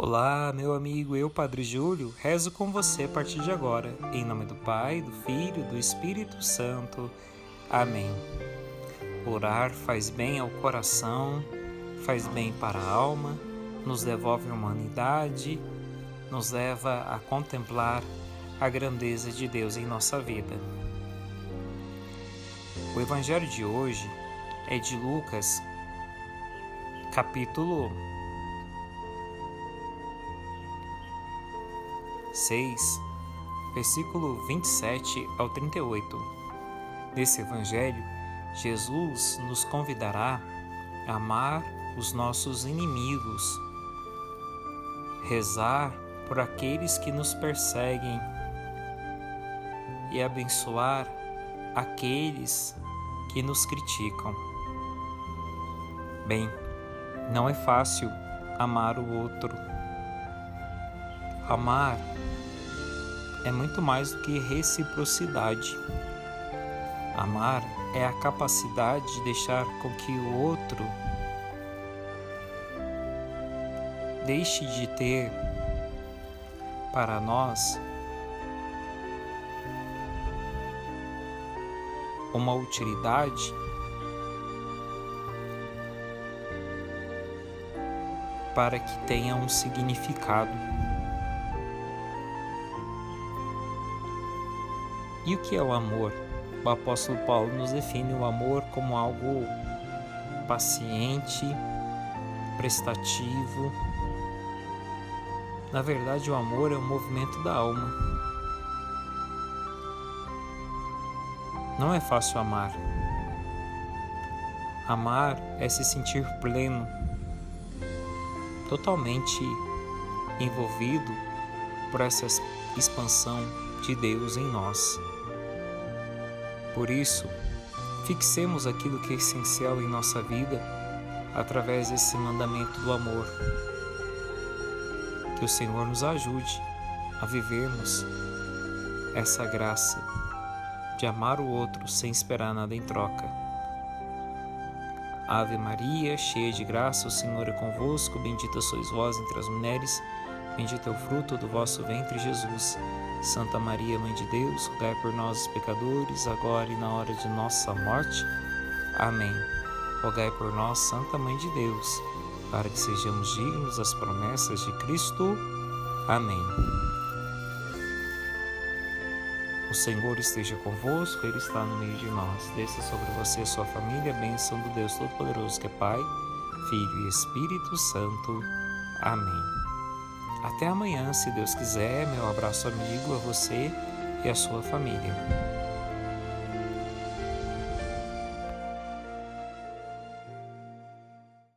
Olá, meu amigo, eu, Padre Júlio, rezo com você a partir de agora, em nome do Pai, do Filho, do Espírito Santo. Amém. Orar faz bem ao coração, faz bem para a alma, nos devolve a humanidade, nos leva a contemplar a grandeza de Deus em nossa vida. O Evangelho de hoje é de Lucas, capítulo 6, versículo 27 ao 38. Nesse Evangelho, Jesus nos convidará a amar os nossos inimigos, rezar por aqueles que nos perseguem e abençoar aqueles que nos criticam. Bem, não é fácil amar o outro. Amar é muito mais do que reciprocidade. Amar é a capacidade de deixar com que o outro deixe de ter para nós uma utilidade para que tenha um significado. E o que é o amor? O apóstolo Paulo nos define o amor como algo paciente, prestativo. Na verdade, o amor é um movimento da alma. Não é fácil amar. Amar é se sentir pleno, totalmente envolvido por essa expansão de Deus em nós. Por isso, fixemos aquilo que é essencial em nossa vida através desse mandamento do amor. Que o Senhor nos ajude a vivermos essa graça de amar o outro sem esperar nada em troca. Ave Maria, cheia de graça, o Senhor é convosco, bendita sois vós entre as mulheres, bendito é o fruto do vosso ventre, Jesus. Santa Maria, Mãe de Deus, rogai por nós, pecadores, agora e na hora de nossa morte. Amém. Rogai por nós, Santa Mãe de Deus, para que sejamos dignos das promessas de Cristo. Amém. O Senhor esteja convosco, Ele está no meio de nós. Desça sobre você e sua família a bênção do Deus Todo-Poderoso, que é Pai, Filho e Espírito Santo. Amém. Até amanhã, se Deus quiser. Meu abraço amigo a você e a sua família.